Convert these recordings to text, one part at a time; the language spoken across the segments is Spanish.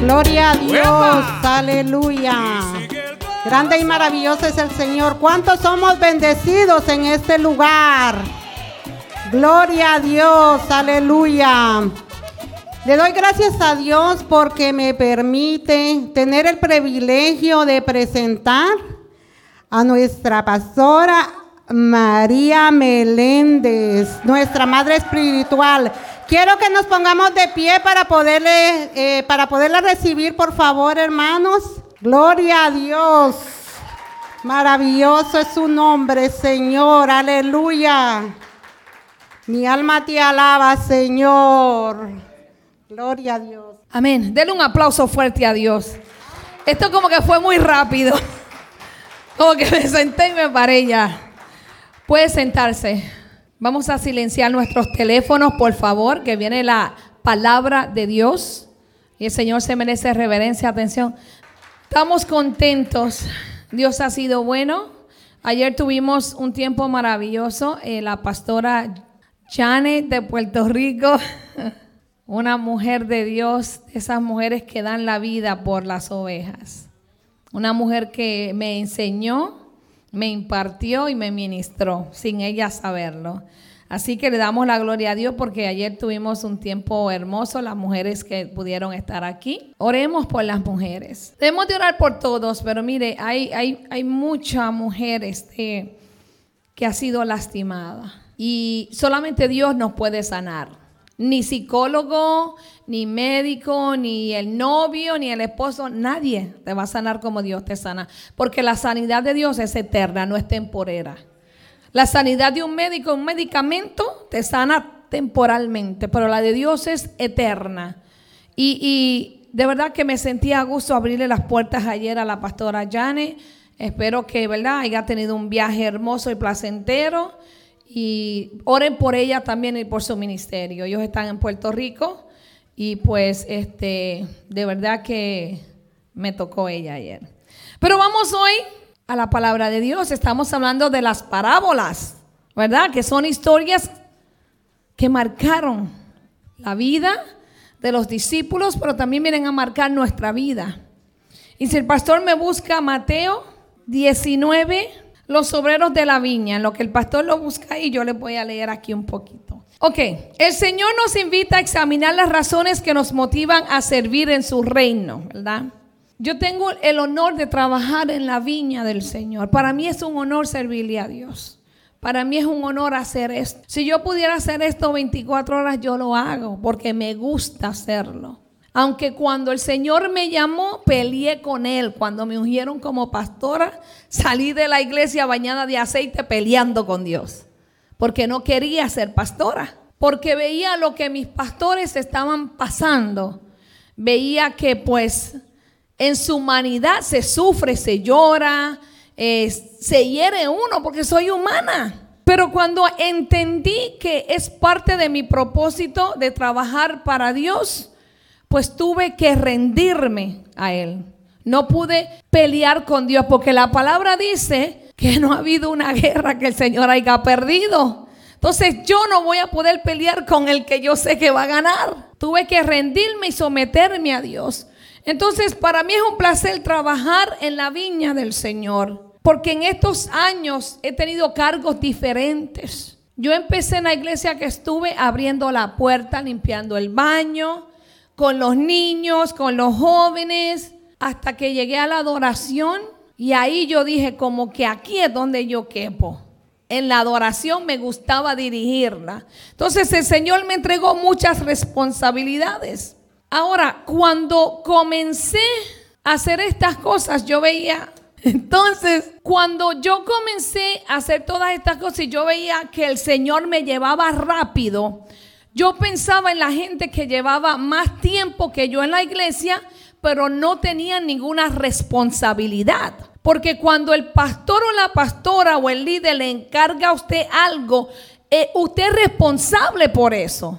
Gloria a Dios, aleluya. Grande y maravilloso es el Señor. ¿Cuántos somos bendecidos en este lugar? Gloria a Dios, aleluya. Le doy gracias a Dios porque me permite tener el privilegio de presentar a nuestra pastora María Meléndez, nuestra madre espiritual. Quiero que nos pongamos de pie para poderle, eh, para poderla recibir, por favor, hermanos. Gloria a Dios. Maravilloso es su nombre, Señor. Aleluya. Mi alma te alaba, Señor. Gloria a Dios. Amén. Denle un aplauso fuerte a Dios. Esto como que fue muy rápido. Como que me senté y me paré ya. Puede sentarse. Vamos a silenciar nuestros teléfonos, por favor, que viene la palabra de Dios. Y el Señor se merece reverencia, atención. Estamos contentos. Dios ha sido bueno. Ayer tuvimos un tiempo maravilloso. Eh, la pastora Janet de Puerto Rico una mujer de Dios, esas mujeres que dan la vida por las ovejas. Una mujer que me enseñó, me impartió y me ministró sin ella saberlo. Así que le damos la gloria a Dios porque ayer tuvimos un tiempo hermoso, las mujeres que pudieron estar aquí. Oremos por las mujeres. Debemos de orar por todos, pero mire, hay, hay, hay mucha mujer que ha sido lastimada y solamente Dios nos puede sanar. Ni psicólogo, ni médico, ni el novio, ni el esposo, nadie te va a sanar como Dios te sana. Porque la sanidad de Dios es eterna, no es temporera. La sanidad de un médico, un medicamento, te sana temporalmente, pero la de Dios es eterna. Y, de verdad que me sentía a gusto abrirle las puertas ayer a la pastora Jane. Espero que, ¿verdad?, haya tenido un viaje hermoso y placentero y oren por ella también y por su ministerio. Ellos están en Puerto Rico y pues este de verdad que me tocó ella ayer. Pero vamos hoy a la palabra de Dios. Estamos hablando de las parábolas, ¿verdad? Que son historias que marcaron la vida de los discípulos, pero también vienen a marcar nuestra vida. Y si el pastor me busca Mateo 19 los obreros de la viña. En lo que el pastor lo busca y yo les voy a leer aquí un poquito. Ok, el Señor nos invita a examinar las razones que nos motivan a servir en su reino, ¿verdad? Yo tengo el honor de trabajar en la viña del Señor. Para mí es un honor servirle a Dios. Para mí es un honor hacer esto. Si yo pudiera hacer esto 24 horas, yo lo hago porque me gusta hacerlo. Aunque cuando el Señor me llamó, peleé con Él. Cuando me ungieron como pastora, salí de la iglesia bañada de aceite peleando con Dios. Porque no quería ser pastora. Porque veía lo que mis pastores estaban pasando. Veía que pues en su humanidad se sufre, se llora, eh, se hiere uno porque soy humana. Pero cuando entendí que es parte de mi propósito de trabajar para Dios, pues tuve que rendirme a Él. No pude pelear con Dios porque la palabra dice que no ha habido una guerra que el Señor haya perdido. Entonces yo no voy a poder pelear con el que yo sé que va a ganar. Tuve que rendirme y someterme a Dios. Entonces para mí es un placer trabajar en la viña del Señor. Porque en estos años he tenido cargos diferentes. Yo empecé en la iglesia que estuve abriendo la puerta, limpiando el baño, con los niños, con los jóvenes, hasta que llegué a la adoración y ahí yo dije como que aquí es donde yo quepo. En la adoración me gustaba dirigirla. Entonces el Señor me entregó muchas responsabilidades. Ahora, cuando comencé a hacer estas cosas, yo veía entonces, cuando yo comencé a hacer todas estas cosas y yo veía que el Señor me llevaba rápido, yo pensaba en la gente que llevaba más tiempo que yo en la iglesia, pero no tenía ninguna responsabilidad. Porque cuando el pastor o la pastora o el líder le encarga a usted algo, eh, usted es responsable por eso.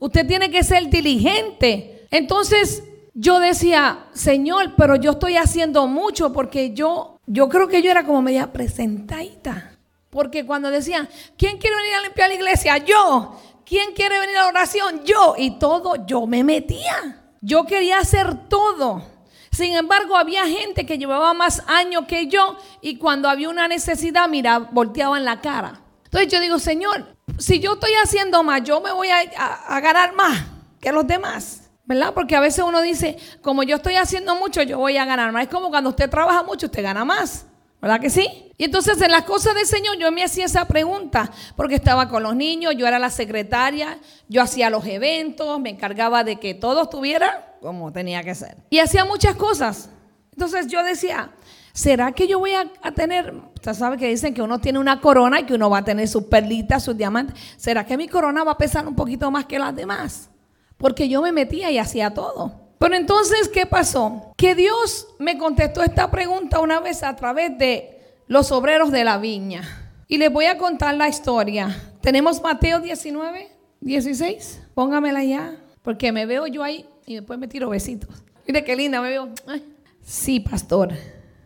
Usted tiene que ser diligente. Entonces yo decía, Señor, pero yo estoy haciendo mucho porque yo, yo creo que yo era como media presentadita. Porque cuando decían, ¿quién quiere venir a limpiar la iglesia? Yo. ¿Quién quiere venir a la oración? Yo. Y todo, yo me metía. Yo quería hacer todo. Sin embargo, había gente que llevaba más años que yo y cuando había una necesidad, mira, volteaban la cara. Entonces yo digo, Señor, si yo estoy haciendo más, yo me voy a, a ganar más que los demás. ¿Verdad? Porque a veces uno dice, como yo estoy haciendo mucho, yo voy a ganar más. Es como cuando usted trabaja mucho, usted gana más. ¿Verdad que sí? Y entonces en las cosas del Señor yo me hacía esa pregunta, porque estaba con los niños, yo era la secretaria, yo hacía los eventos, me encargaba de que todo estuviera como tenía que ser. Y hacía muchas cosas. Entonces yo decía, ¿será que yo voy a, tener, usted sabe que dicen que uno tiene una corona y que uno va a tener sus perlitas, sus diamantes? ¿Será que mi corona va a pesar un poquito más que las demás? Porque yo me metía y hacía todo. Pero entonces, ¿qué pasó? Que Dios me contestó esta pregunta una vez a través de los obreros de la viña. Y les voy a contar la historia. Tenemos Mateo 19, 16. Póngamela ya. Porque me veo yo ahí y después me tiro besitos. Mire qué linda, me veo. sí, pastor.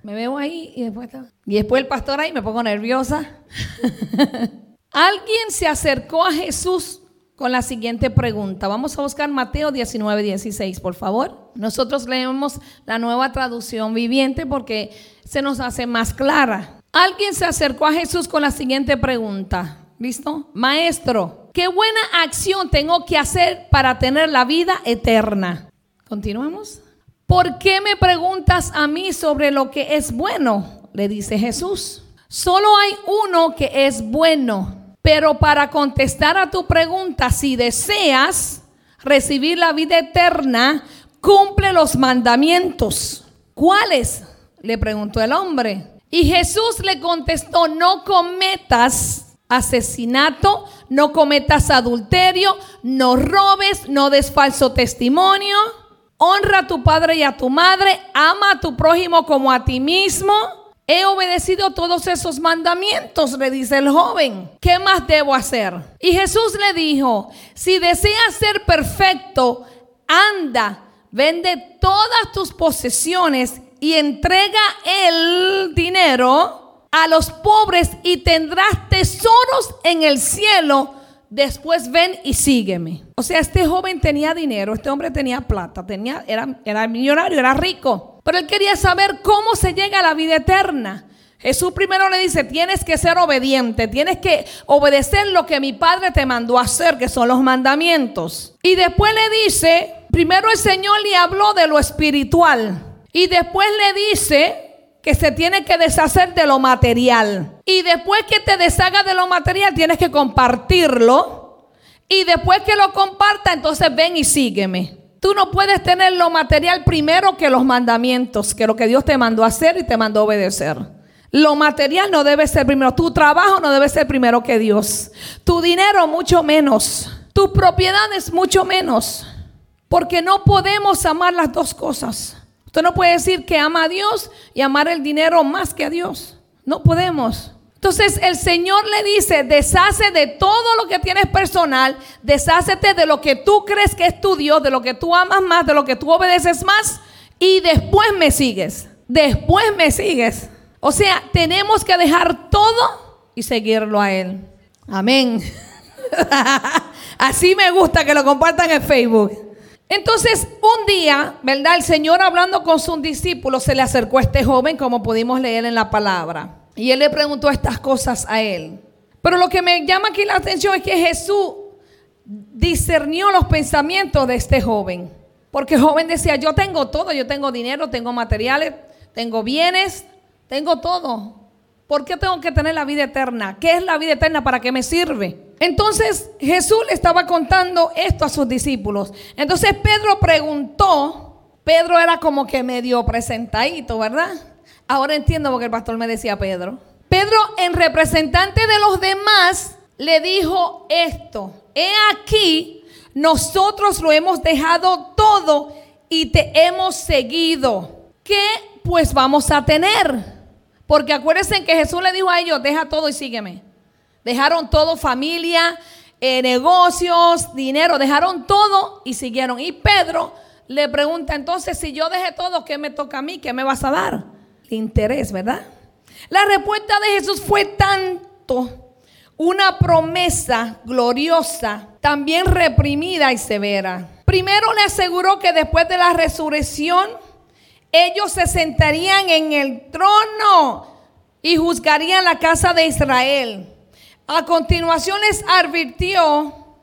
Me veo ahí y después. Y después el pastor ahí me pongo nerviosa. Alguien se acercó a Jesús con la siguiente pregunta. Vamos a buscar Mateo 19, 16, por favor. Nosotros leemos la nueva traducción viviente porque se nos hace más clara. Alguien se acercó a Jesús con la siguiente pregunta. ¿Listo? Maestro, ¿qué buena acción tengo que hacer para tener la vida eterna? Continuemos. ¿Por qué me preguntas a mí sobre lo que es bueno? Le dice Jesús. Solo hay uno que es bueno pero para contestar a tu pregunta, si deseas recibir la vida eterna, cumple los mandamientos. ¿Cuáles? Le preguntó el hombre. Y Jesús le contestó, no cometas asesinato, no cometas adulterio, no robes, no des falso testimonio, honra a tu padre y a tu madre, ama a tu prójimo como a ti mismo He obedecido todos esos mandamientos, le dice el joven. ¿Qué más debo hacer? Y Jesús le dijo, si deseas ser perfecto, anda, vende todas tus posesiones y entrega el dinero a los pobres y tendrás tesoros en el cielo. Después ven y sígueme. O sea, este joven tenía dinero, este hombre tenía plata, tenía, era, era millonario, era rico. Pero él quería saber cómo se llega a la vida eterna. Jesús primero le dice, tienes que ser obediente, tienes que obedecer lo que mi padre te mandó hacer, que son los mandamientos. Y después le dice, primero el Señor le habló de lo espiritual. Y después le dice que se tiene que deshacer de lo material. Y después que te deshaga de lo material, tienes que compartirlo. Y después que lo comparta, entonces ven y sígueme. Tú no puedes tener lo material primero que los mandamientos, que lo que Dios te mandó hacer y te mandó obedecer. Lo material no debe ser primero. Tu trabajo no debe ser primero que Dios. Tu dinero mucho menos. Tu propiedad es mucho menos. Porque no podemos amar las dos cosas. Usted no puede decir que ama a Dios y amar el dinero más que a Dios. No podemos. Entonces el Señor le dice, deshace de todo lo que tienes personal, deshácete de lo que tú crees que es tu Dios, de lo que tú amas más, de lo que tú obedeces más, y después me sigues. Después me sigues. O sea, tenemos que dejar todo y seguirlo a Él. Amén. Así me gusta que lo compartan en Facebook. Entonces, un día, ¿verdad? El Señor hablando con sus discípulos se le acercó a este joven, como pudimos leer en la palabra. Y él le preguntó estas cosas a él. Pero lo que me llama aquí la atención es que Jesús discernió los pensamientos de este joven. Porque el joven decía, yo tengo todo, yo tengo dinero, tengo materiales, tengo bienes, tengo todo. ¿Por qué tengo que tener la vida eterna? ¿Qué es la vida eterna? ¿Para qué me sirve? Entonces Jesús le estaba contando esto a sus discípulos. Entonces Pedro preguntó, Pedro era como que medio presentadito, ¿verdad? Ahora entiendo porque el pastor me decía Pedro. Pedro, en representante de los demás, le dijo esto. He aquí, nosotros lo hemos dejado todo y te hemos seguido. ¿Qué pues vamos a tener? Porque acuérdense que Jesús le dijo a ellos, deja todo y sígueme. Dejaron todo, familia, eh, negocios, dinero, dejaron todo y siguieron. Y Pedro le pregunta, entonces, si yo dejé todo, ¿qué me toca a mí? ¿Qué me vas a dar? Interés, ¿verdad? La respuesta de Jesús fue tanto una promesa gloriosa, también reprimida y severa. Primero le aseguró que después de la resurrección, ellos se sentarían en el trono y juzgarían la casa de Israel. A continuación les advirtió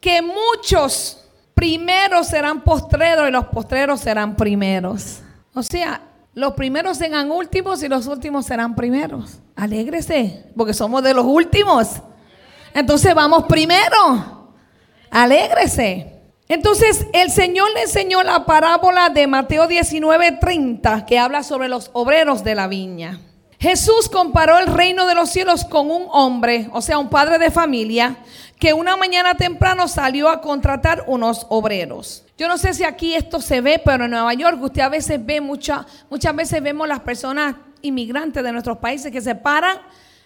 que muchos primeros serán postreros y los postreros serán primeros. O sea, los primeros serán últimos y los últimos serán primeros. Alégrese, porque somos de los últimos. Entonces vamos primero. Alégrese. Entonces el Señor le enseñó la parábola de Mateo 19:30 que habla sobre los obreros de la viña. Jesús comparó el reino de los cielos con un hombre, o sea, un padre de familia, que una mañana temprano salió a contratar unos obreros. Yo no sé si aquí esto se ve, pero en Nueva York usted a veces ve muchas, muchas veces vemos las personas inmigrantes de nuestros países que se paran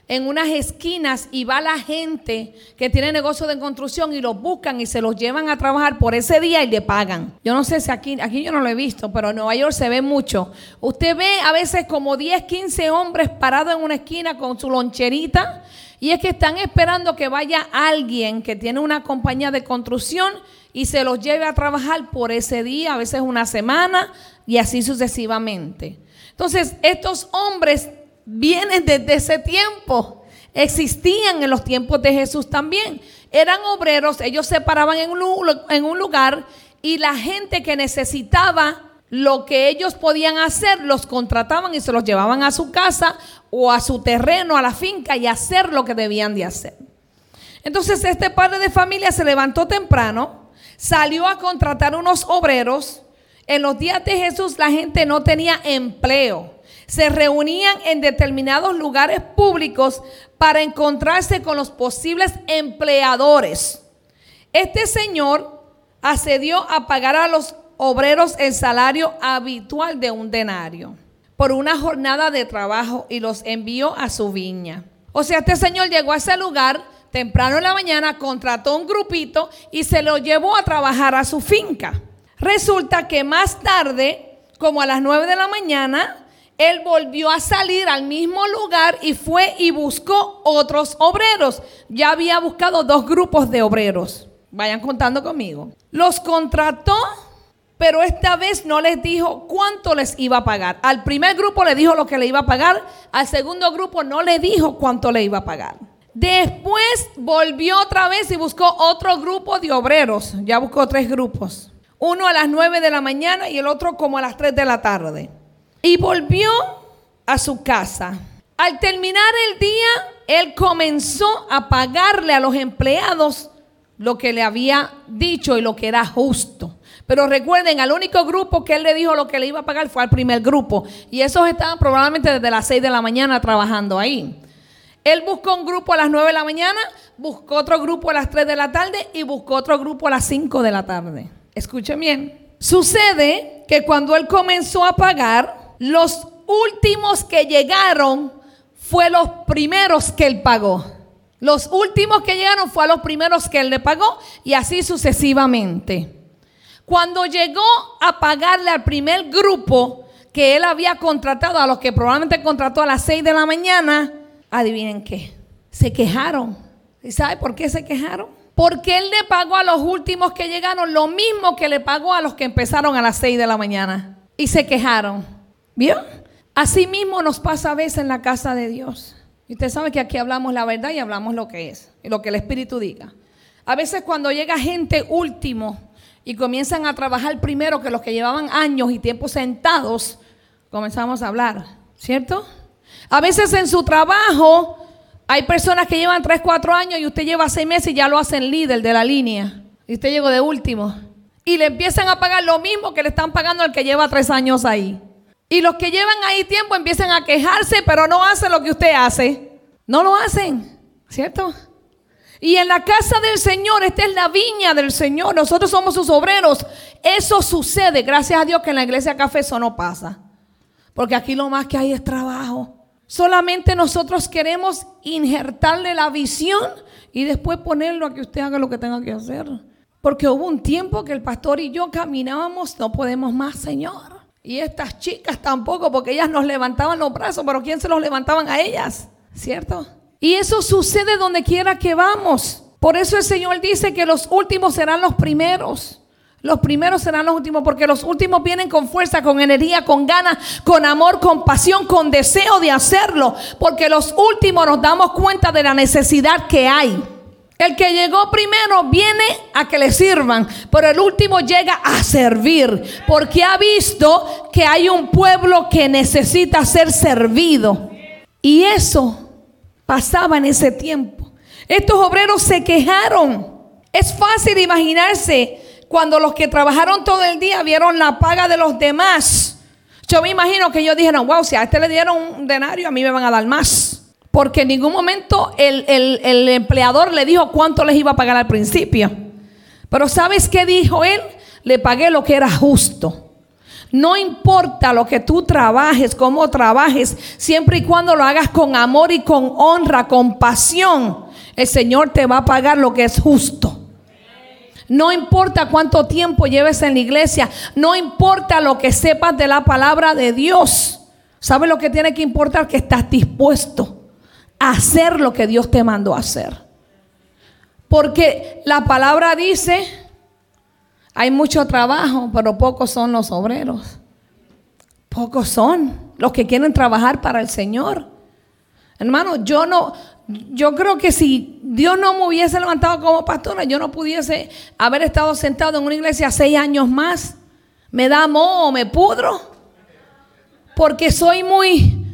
en unas esquinas y va la gente que tiene negocio de construcción y los buscan y se los llevan a trabajar por ese día y le pagan. Yo no sé si aquí, aquí yo no lo he visto, pero en Nueva York se ve mucho. Usted ve a veces como 10, 15 hombres parados en una esquina con su loncherita y es que están esperando que vaya alguien que tiene una compañía de construcción y se los lleve a trabajar por ese día, a veces una semana y así sucesivamente. Entonces, estos hombres vienen desde ese tiempo. Existían en los tiempos de Jesús también. Eran obreros, ellos se paraban en un, lugar y la gente que necesitaba lo que ellos podían hacer, los contrataban y se los llevaban a su casa o a su terreno, a la finca y hacer lo que debían de hacer. Entonces este padre de familia se levantó temprano, salió a contratar unos obreros. En los días de Jesús la gente no tenía empleo se reunían en determinados lugares públicos para encontrarse con los posibles empleadores. Este señor accedió a pagar a los obreros el salario habitual de un denario por una jornada de trabajo y los envió a su viña. O sea, este señor llegó a ese lugar temprano en la mañana, contrató un grupito y se lo llevó a trabajar a su finca. Resulta que más tarde, como a las 9 de la mañana, él volvió a salir al mismo lugar y fue y buscó otros obreros. Ya había buscado dos grupos de obreros. Vayan contando conmigo. Los contrató, pero esta vez no les dijo cuánto les iba a pagar. Al primer grupo le dijo lo que le iba a pagar, al segundo grupo no le dijo cuánto le iba a pagar. Después volvió otra vez y buscó otro grupo de obreros. Ya buscó tres grupos. Uno a las nueve de la mañana y el otro como a las tres de la tarde. Y volvió a su casa. Al terminar el día, él comenzó a pagarle a los empleados lo que le había dicho y lo que era justo. Pero recuerden, al único grupo que él le dijo lo que le iba a pagar fue al primer grupo. Y esos estaban probablemente desde las 6 de la mañana trabajando ahí. Él buscó un grupo a las 9 de la mañana, buscó otro grupo a las 3 de la tarde y buscó otro grupo a las 5 de la tarde. Escuchen bien. Sucede que cuando él comenzó a pagar, los últimos que llegaron fue los primeros que él pagó. Los últimos que llegaron fue a los primeros que él le pagó y así sucesivamente. Cuando llegó a pagarle al primer grupo que él había contratado, a los que probablemente contrató a las 6 de la mañana, adivinen qué, se quejaron. ¿Y sabe por qué se quejaron? Porque él le pagó a los últimos que llegaron lo mismo que le pagó a los que empezaron a las 6 de la mañana. Y se quejaron. ¿Vio? Así mismo nos pasa a veces en la casa de Dios. Y usted sabe que aquí hablamos la verdad y hablamos lo que es, y lo que el Espíritu diga. A veces cuando llega gente último y comienzan a trabajar primero que los que llevaban años y tiempo sentados, comenzamos a hablar, ¿cierto? A veces en su trabajo hay personas que llevan 3, 4 años y usted lleva 6 meses y ya lo hacen líder de la línea. Y usted llegó de último. Y le empiezan a pagar lo mismo que le están pagando al que lleva 3 años ahí. Y los que llevan ahí tiempo empiezan a quejarse, pero no hacen lo que usted hace. No lo hacen, ¿cierto? Y en la casa del Señor, esta es la viña del Señor, nosotros somos sus obreros. Eso sucede, gracias a Dios que en la iglesia café eso no pasa. Porque aquí lo más que hay es trabajo. Solamente nosotros queremos injertarle la visión y después ponerlo a que usted haga lo que tenga que hacer. Porque hubo un tiempo que el pastor y yo caminábamos, no podemos más, Señor. Y estas chicas tampoco, porque ellas nos levantaban los brazos, pero ¿quién se los levantaban a ellas? ¿Cierto? Y eso sucede donde quiera que vamos. Por eso el Señor dice que los últimos serán los primeros. Los primeros serán los últimos porque los últimos vienen con fuerza, con energía, con ganas, con amor, con pasión, con deseo de hacerlo. Porque los últimos nos damos cuenta de la necesidad que hay. El que llegó primero viene a que le sirvan, pero el último llega a servir, porque ha visto que hay un pueblo que necesita ser servido. Y eso pasaba en ese tiempo. Estos obreros se quejaron. Es fácil imaginarse cuando los que trabajaron todo el día vieron la paga de los demás. Yo me imagino que ellos dijeron, wow, si a este le dieron un denario, a mí me van a dar más. Porque en ningún momento el, el empleador le dijo cuánto les iba a pagar al principio. Pero ¿sabes qué dijo él? Le pagué lo que era justo. No importa lo que tú trabajes, cómo trabajes, siempre y cuando lo hagas con amor y con honra, con pasión, el Señor te va a pagar lo que es justo. No importa cuánto tiempo lleves en la iglesia, no importa lo que sepas de la palabra de Dios. ¿Sabes lo que tiene que importar? Que estás dispuesto a hacer lo que Dios te mandó a hacer. Porque la palabra dice, hay mucho trabajo, pero pocos son los obreros. Pocos son los que quieren trabajar para el Señor. Hermano, yo no, yo creo que si Dios no me hubiese levantado como pastora, yo no pudiese haber estado sentado en una iglesia seis años más. Me da moho, me pudro. Porque soy muy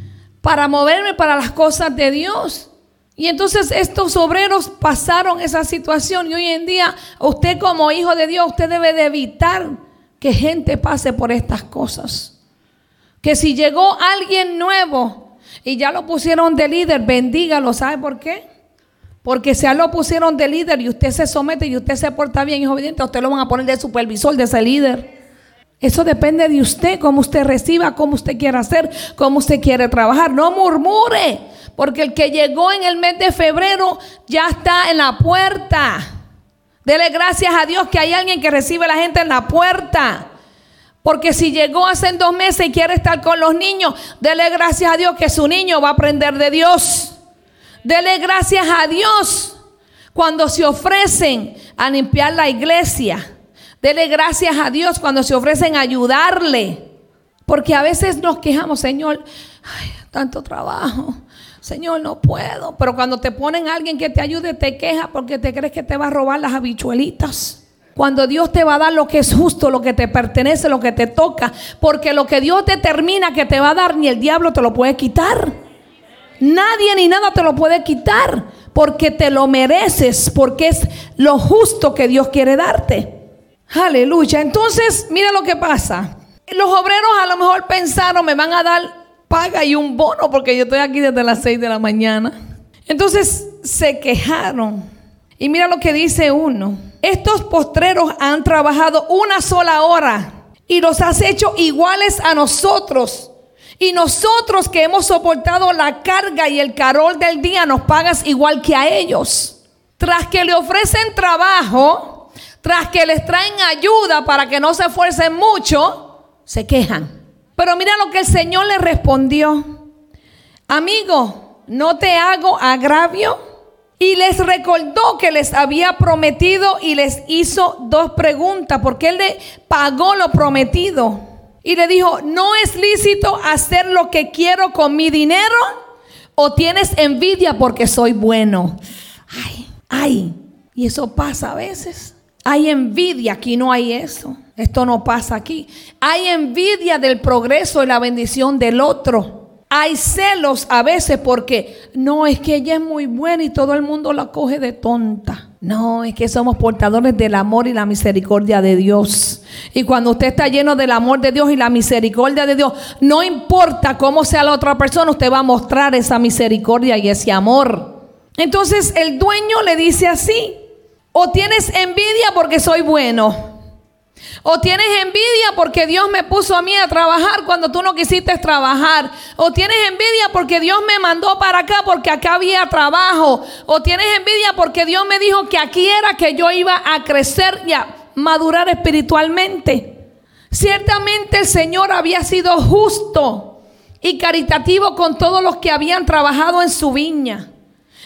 para moverme para las cosas de Dios. Y entonces estos obreros pasaron esa situación y hoy en día usted como hijo de Dios, usted debe de evitar que gente pase por estas cosas. Que si llegó alguien nuevo, y ya lo pusieron de líder, bendígalo. ¿Sabe por qué? Porque si ya lo pusieron de líder y usted se somete y usted se porta bien y es obediente, usted lo van a poner de supervisor de ese líder. Eso depende de usted, cómo usted reciba, cómo usted quiere hacer, cómo usted quiere trabajar. No murmure, porque el que llegó en el mes de febrero ya está en la puerta. Dele gracias a Dios que hay alguien que recibe a la gente en la puerta. Porque si llegó hace dos meses y quiere estar con los niños, dele gracias a Dios que su niño va a aprender de Dios. Dele gracias a Dios cuando se ofrecen a limpiar la iglesia. Dele gracias a Dios cuando se ofrecen a ayudarle. Porque a veces nos quejamos, Señor, tanto trabajo. Señor, no puedo. Pero cuando te ponen a alguien que te ayude, te queja porque te crees que te va a robar las habichuelitas. Cuando Dios te va a dar lo que es justo, lo que te pertenece, lo que te toca. Porque lo que Dios determina que te va a dar, ni el diablo te lo puede quitar. Nadie ni nada te lo puede quitar. Porque te lo mereces. Porque es lo justo que Dios quiere darte. Aleluya. Entonces, mira lo que pasa. Los obreros a lo mejor pensaron, me van a dar paga y un bono porque yo estoy aquí desde las 6 de la mañana. Entonces se quejaron. Y mira lo que dice uno. Estos postreros han trabajado una sola hora y los has hecho iguales a nosotros. Y nosotros que hemos soportado la carga y el carol del día nos pagas igual que a ellos. Tras que le ofrecen trabajo, tras que les traen ayuda para que no se esfuercen mucho, se quejan. Pero mira lo que el Señor le respondió. Amigo, no te hago agravio y les recordó que les había prometido y les hizo dos preguntas, porque él le pagó lo prometido. Y le dijo, ¿no es lícito hacer lo que quiero con mi dinero? ¿O tienes envidia porque soy bueno? Ay, ay. Y eso pasa a veces. Hay envidia, aquí no hay eso. Esto no pasa aquí. Hay envidia del progreso y la bendición del otro. Hay celos a veces porque no es que ella es muy buena y todo el mundo la coge de tonta. No, es que somos portadores del amor y la misericordia de Dios. Y cuando usted está lleno del amor de Dios y la misericordia de Dios, no importa cómo sea la otra persona, usted va a mostrar esa misericordia y ese amor. Entonces el dueño le dice así, o tienes envidia porque soy bueno o tienes envidia porque Dios me puso a mí a trabajar cuando tú no quisiste trabajar. O tienes envidia porque Dios me mandó para acá porque acá había trabajo. O tienes envidia porque Dios me dijo que aquí era que yo iba a crecer y a madurar espiritualmente. Ciertamente el Señor había sido justo y caritativo con todos los que habían trabajado en su viña.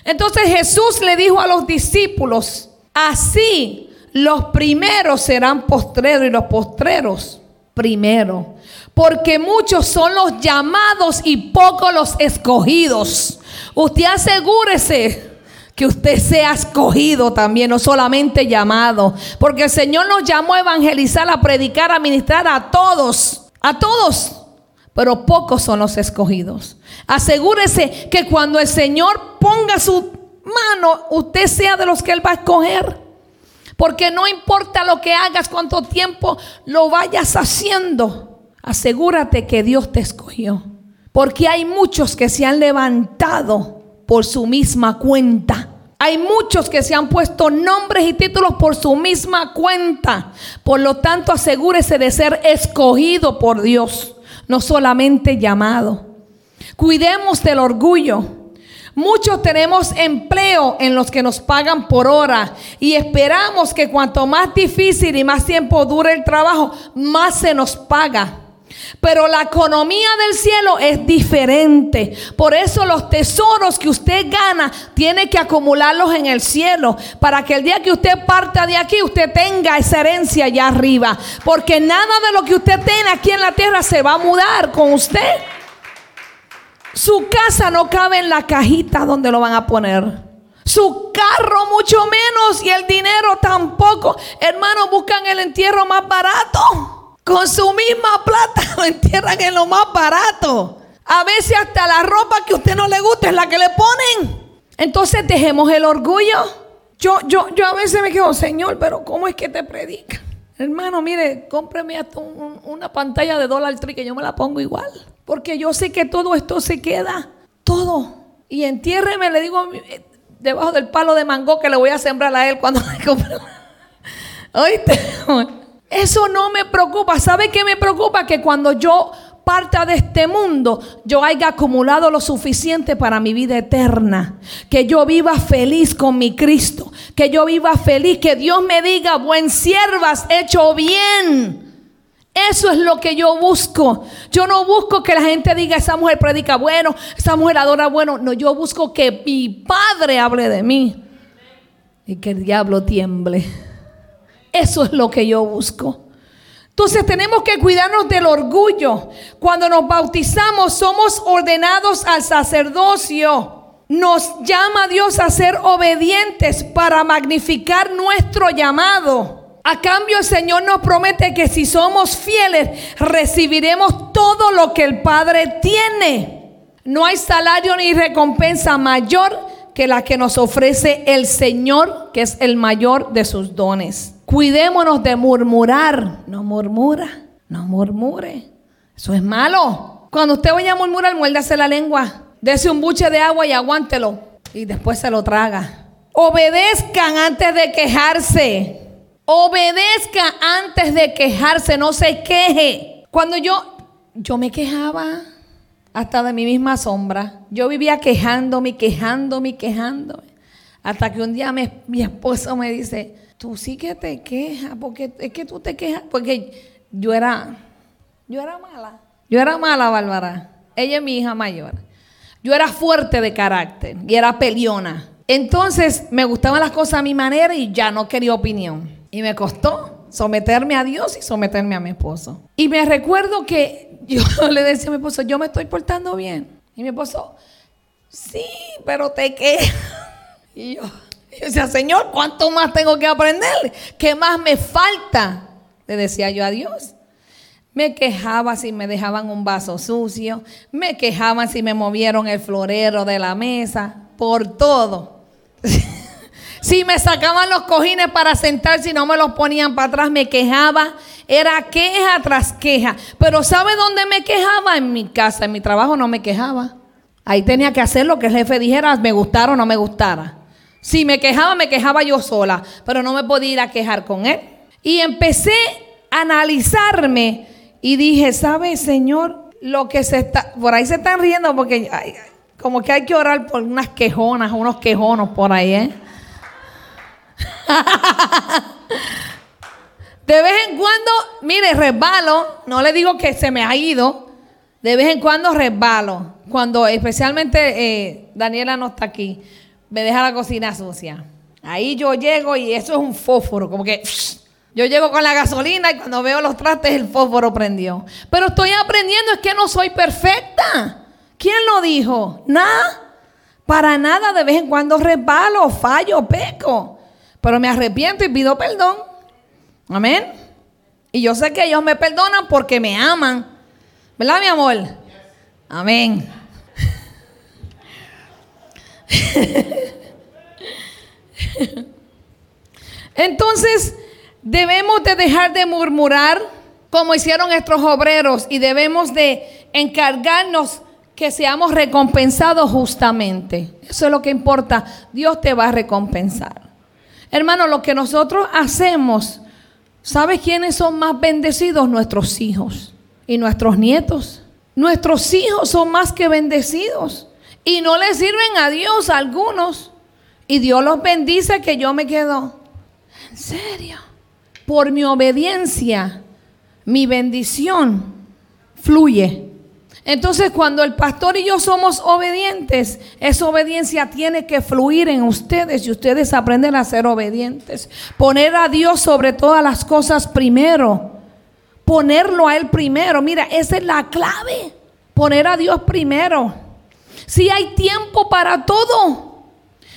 Entonces Jesús le dijo a los discípulos, así los primeros serán postreros y los postreros primero. Porque muchos son los llamados y pocos los escogidos. Usted asegúrese que usted sea escogido también, no solamente llamado. Porque el Señor nos llamó a evangelizar, a predicar, a ministrar a todos, a todos. Pero pocos son los escogidos. Asegúrese que cuando el Señor ponga su mano, usted sea de los que Él va a escoger. Porque no importa lo que hagas, cuánto tiempo lo vayas haciendo, asegúrate que Dios te escogió. Porque hay muchos que se han levantado por su misma cuenta. Hay muchos que se han puesto nombres y títulos por su misma cuenta. Por lo tanto, asegúrese de ser escogido por Dios, no solamente llamado. Cuidemos del orgullo. Muchos tenemos empleo en los que nos pagan por hora y esperamos que cuanto más difícil y más tiempo dure el trabajo, más se nos paga. Pero la economía del cielo es diferente. Por eso los tesoros que usted gana tiene que acumularlos en el cielo. Para que el día que usted parta de aquí, usted tenga esa herencia allá arriba. Porque nada de lo que usted tiene aquí en la tierra se va a mudar con usted. Su casa no cabe en la cajita donde lo van a poner. Su carro mucho menos y el dinero tampoco. Hermanos, buscan el entierro más barato. Con su misma plata lo entierran en lo más barato. A veces hasta la ropa que a usted no le gusta es la que le ponen. Entonces dejemos el orgullo. Yo, yo, yo a veces me quedo, Señor, pero ¿cómo es que te predica? Hermano, mire, cómpreme hasta una pantalla de Dollar Tree que yo me la pongo igual. Porque yo sé que todo esto se queda. Todo. Y entiérreme, le digo, eh, debajo del palo de mango que le voy a sembrar a él cuando me compre. ¿Oíste? Eso no me preocupa. ¿Sabe qué me preocupa? Que cuando yo parta de este mundo, yo haya acumulado lo suficiente para mi vida eterna. Que yo viva feliz con mi Cristo. Que yo viva feliz. Que Dios me diga, buen siervas, hecho bien. Eso es lo que yo busco. Yo no busco que la gente diga, esa mujer predica bueno, esa mujer adora bueno. No, yo busco que mi Padre hable de mí. Y que el diablo tiemble. Eso es lo que yo busco. Entonces tenemos que cuidarnos del orgullo. Cuando nos bautizamos somos ordenados al sacerdocio. Nos llama Dios a ser obedientes para magnificar nuestro llamado. A cambio el Señor nos promete que si somos fieles recibiremos todo lo que el Padre tiene. No hay salario ni recompensa mayor que la que nos ofrece el Señor, que es el mayor de sus dones. Cuidémonos de murmurar. No murmura, no murmure. Eso es malo. Cuando usted vaya a murmurar, muérdase la lengua. Dese un buche de agua y aguántelo. Y después se lo traga. Obedezcan antes de quejarse. Obedezca antes de quejarse. No se queje. Cuando yo, yo me quejaba hasta de mi misma sombra. Yo vivía quejándome, quejándome, quejándome. Hasta que un día mi esposo me dice, tú sí que te quejas, porque es que tú te quejas, porque yo era, yo era mala. Yo era mala, Bárbara. Ella es mi hija mayor. Yo era fuerte de carácter y era peliona. Entonces me gustaban las cosas a mi manera y ya no quería opinión. Y me costó someterme a Dios y someterme a mi esposo. Y me recuerdo que yo le decía a mi esposo, yo me estoy portando bien. Y mi esposo, sí, pero te quejas. Y yo, yo decía, Señor, ¿cuánto más tengo que aprender? ¿Qué más me falta? Le decía yo a Dios. Me quejaba si me dejaban un vaso sucio. Me quejaban si me movieron el florero de la mesa. Por todo. si me sacaban los cojines para sentar, si no me los ponían para atrás, me quejaba. Era queja tras queja. Pero ¿sabe dónde me quejaba? En mi casa, en mi trabajo no me quejaba. Ahí tenía que hacer lo que el jefe dijera, me gustara o no me gustara. Si me quejaba, me quejaba yo sola, pero no me podía ir a quejar con él. Y empecé a analizarme y dije, ¿sabe, Señor? Lo que se está, por ahí se están riendo porque como que hay que orar por unas quejonas, unos quejonos por ahí, ¿eh? De vez en cuando, mire, resbalo, no le digo que se me ha ido, de vez en cuando resbalo, cuando especialmente eh, Daniela no está aquí me deja la cocina sucia. Ahí yo llego y eso es un fósforo, como que yo llego con la gasolina y cuando veo los trastes el fósforo prendió. Pero estoy aprendiendo, es que no soy perfecta. ¿Quién lo dijo? Nada. Para nada, de vez en cuando resbalo, fallo, peco. Pero me arrepiento y pido perdón. Amén. Y yo sé que ellos me perdonan porque me aman. ¿Verdad, mi amor? Amén. Entonces, debemos de dejar de murmurar como hicieron estos obreros y debemos de encargarnos que seamos recompensados justamente. Eso es lo que importa. Dios te va a recompensar. Hermano, lo que nosotros hacemos, ¿sabes quiénes son más bendecidos? Nuestros hijos y nuestros nietos. Nuestros hijos son más que bendecidos y no le sirven a Dios algunos. Y Dios los bendice que yo me quedo. En serio. Por mi obediencia, mi bendición fluye. Entonces cuando el pastor y yo somos obedientes, esa obediencia tiene que fluir en ustedes y ustedes aprenden a ser obedientes. Poner a Dios sobre todas las cosas primero. Ponerlo a Él primero. Mira, esa es la clave. Poner a Dios primero. Si hay tiempo para todo.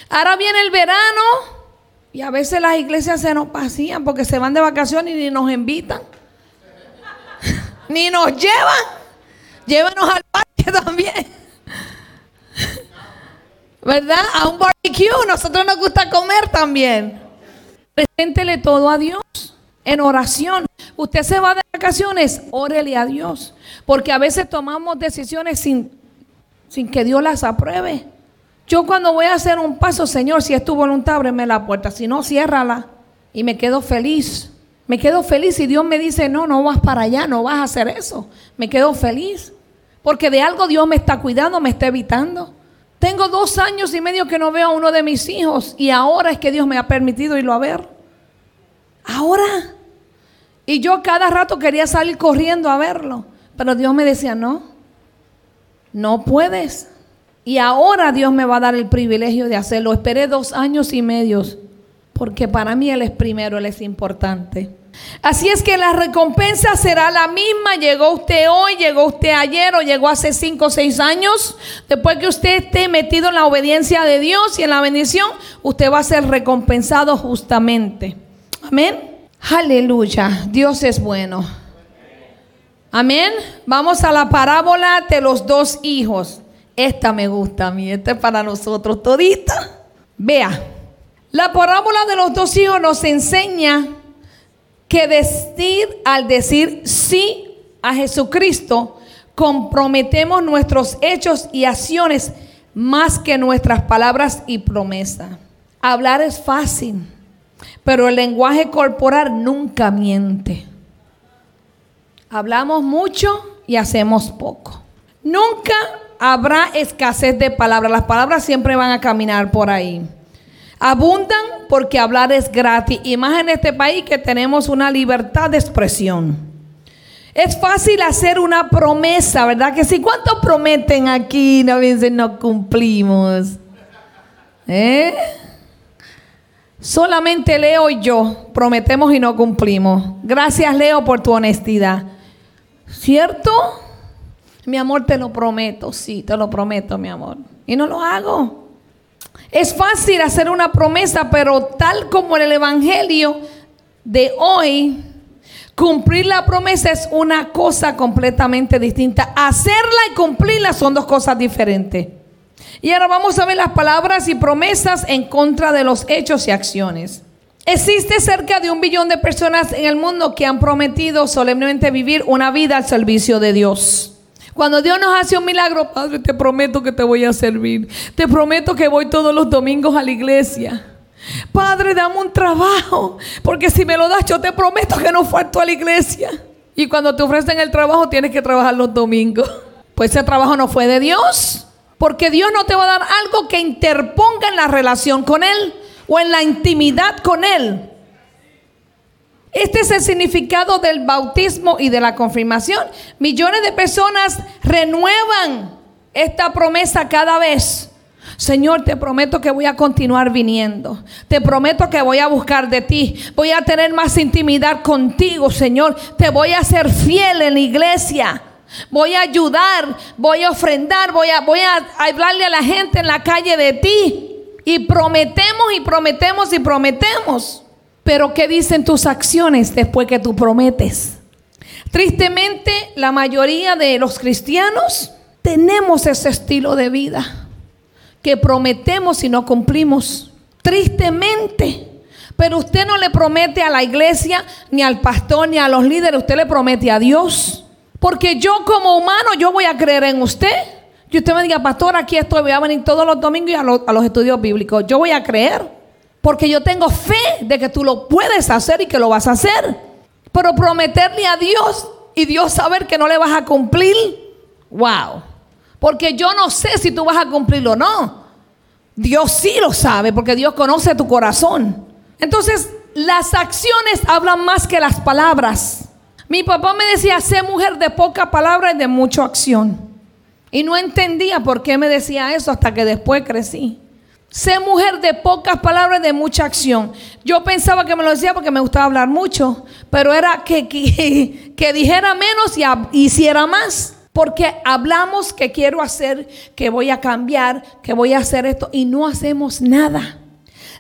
Ahora viene el verano y a veces las iglesias se nos vacían porque se van de vacaciones y ni nos invitan. ni nos llevan. Llévenos al parque también. ¿Verdad? A un barbecue. Nosotros nos gusta comer también. Preséntele todo a Dios en oración. Usted se va de vacaciones, órele a Dios. Porque a veces tomamos decisiones sin, sin que Dios las apruebe. Yo cuando voy a hacer un paso, Señor, si es tu voluntad, ábreme la puerta. Si no, ciérrala. Y me quedo feliz. Me quedo feliz y Dios me dice, no, no vas para allá, no vas a hacer eso. Me quedo feliz. Porque de algo Dios me está cuidando, me está evitando. Tengo dos años y medio que no veo a uno de mis hijos y ahora es que Dios me ha permitido irlo a ver. Ahora. Y yo cada rato quería salir corriendo a verlo. Pero Dios me decía, no, no puedes. Y ahora Dios me va a dar el privilegio de hacerlo. Esperé dos años y medio porque para mí Él es primero, Él es importante. Así es que la recompensa será la misma. Llegó usted hoy, llegó usted ayer o llegó hace cinco o seis años. Después que usted esté metido en la obediencia de Dios y en la bendición, usted va a ser recompensado justamente. Amén. Aleluya. Dios es bueno. Amén. Vamos a la parábola de los dos hijos. Esta me gusta a mí. Esta es para nosotros todita. Vea. La parábola de los dos hijos nos enseña que decir al decir sí a Jesucristo, comprometemos nuestros hechos y acciones más que nuestras palabras y promesas. Hablar es fácil, pero el lenguaje corporal nunca miente. Hablamos mucho y hacemos poco. Nunca habrá escasez de palabras. Las palabras siempre van a caminar por ahí. Abundan porque hablar es gratis. Y más en este país que tenemos una libertad de expresión. Es fácil hacer una promesa, ¿verdad? Que si cuántos prometen aquí, no dicen no cumplimos. ¿Eh? Solamente Leo y yo prometemos y no cumplimos. Gracias Leo por tu honestidad. ¿Cierto? Mi amor, te lo prometo, sí, te lo prometo, mi amor. Y no lo hago. Es fácil hacer una promesa, pero tal como en el Evangelio de hoy, cumplir la promesa es una cosa completamente distinta. Hacerla y cumplirla son dos cosas diferentes. Y ahora vamos a ver las palabras y promesas en contra de los hechos y acciones. Existe cerca de un billón de personas en el mundo que han prometido solemnemente vivir una vida al servicio de Dios. Cuando Dios nos hace un milagro, Padre, te prometo que te voy a servir. Te prometo que voy todos los domingos a la iglesia. Padre, dame un trabajo, porque si me lo das, yo te prometo que no falto a la iglesia. Y cuando te ofrecen el trabajo, tienes que trabajar los domingos. Pues ese trabajo no fue de Dios, porque Dios no te va a dar algo que interponga en la relación con Él o en la intimidad con Él. Este es el significado del bautismo y de la confirmación. Millones de personas renuevan esta promesa cada vez. Señor, te prometo que voy a continuar viniendo. Te prometo que voy a buscar de ti. Voy a tener más intimidad contigo, Señor. Te voy a ser fiel en la iglesia. Voy a ayudar, voy a ofrendar, voy a, voy a hablarle a la gente en la calle de ti. Y prometemos y prometemos y prometemos. Pero ¿qué dicen tus acciones después que tú prometes? Tristemente, la mayoría de los cristianos tenemos ese estilo de vida que prometemos y no cumplimos. Tristemente. Pero usted no le promete a la iglesia, ni al pastor, ni a los líderes, usted le promete a Dios. Porque yo como humano, yo voy a creer en usted. Y usted me diga, pastor, aquí estoy, voy a venir todos los domingos y a, a los estudios bíblicos. Yo voy a creer. Porque yo tengo fe de que tú lo puedes hacer y que lo vas a hacer. Pero prometerle a Dios y Dios saber que no le vas a cumplir, wow. Porque yo no sé si tú vas a cumplirlo o no. Dios sí lo sabe porque Dios conoce tu corazón. Entonces, las acciones hablan más que las palabras. Mi papá me decía, sé mujer de poca palabra y de mucha acción. Y no entendía por qué me decía eso hasta que después crecí. Sé mujer de pocas palabras de mucha acción. Yo pensaba que me lo decía porque me gustaba hablar mucho, pero era que dijera menos y hiciera más. Porque hablamos que quiero hacer, que voy a cambiar, que voy a hacer esto y no hacemos nada.